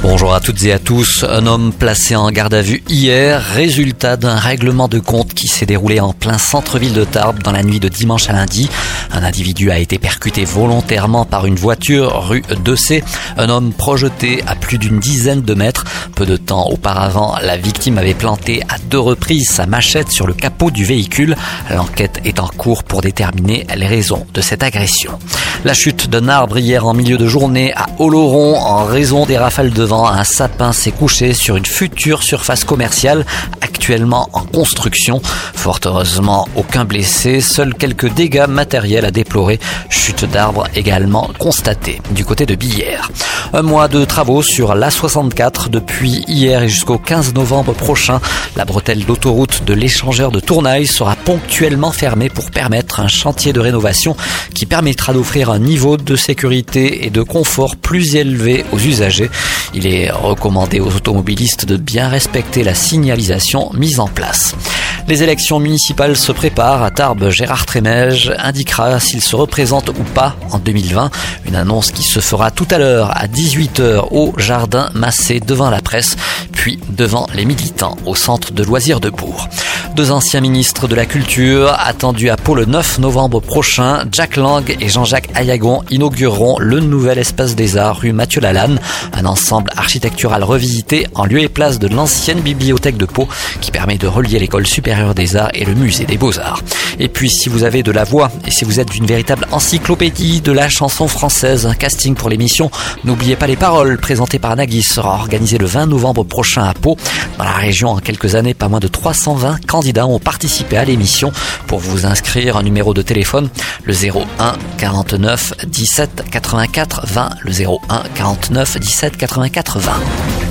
Bonjour à toutes et à tous. Un homme placé en garde à vue hier, résultat d'un règlement de compte qui s'est déroulé en plein centre-ville de Tarbes dans la nuit de dimanche à lundi. Un individu a été percuté volontairement par une voiture rue 2C. Un homme projeté à plus d'une dizaine de mètres. Peu de temps auparavant, la victime avait planté à deux reprises sa machette sur le capot du véhicule. L'enquête est en cours pour déterminer les raisons de cette agression. La chute d'un arbre hier en milieu de journée à Oloron en raison des rafales de Un sapin s'est couché sur une future surface commerciale actuellement en construction. Fort heureusement, aucun blessé, seuls quelques dégâts matériels à déplorer. Chute d'arbres également constatée du côté de Billère. Un mois de travaux sur l'A64 depuis hier et jusqu'au 15 novembre prochain. La bretelle d'autoroute de l'échangeur de Tournaille sera ponctuellement fermée pour permettre un chantier de rénovation qui permettra d'offrir un niveau de sécurité et de confort plus élevé aux usagers. Il est recommandé aux automobilistes de bien respecter la signalisation mise en place. Les élections municipales se préparent. À Tarbes, Gérard Trémège indiquera s'il se représente ou pas en 2020. Une annonce qui se fera tout à l'heure à 18h au Jardin Massé devant la presse, puis devant les militants au centre de loisirs de Bourg. Deux anciens ministres de la Culture attendus à Pau le 9 novembre prochain, Jack Lang et Jean-Jacques Ayagon inaugureront le nouvel espace des arts rue Mathieu Lalanne, un ensemble architectural revisité en lieu et place de l'ancienne bibliothèque de Pau qui permet de relier l'école supérieure des arts et le musée des beaux-arts. Et puis si vous avez de la voix et si vous êtes d'une véritable encyclopédie de la chanson française, un casting pour l'émission, n'oubliez pas les paroles présentées par Nagui sera organisé le 20 novembre prochain à Pau. Dans la région, en quelques années, pas moins de 320 candidats ont participé à l'émission. Pour vous inscrire, un numéro de téléphone, le 01 49 17 84 20, le 01 49 17 84 20.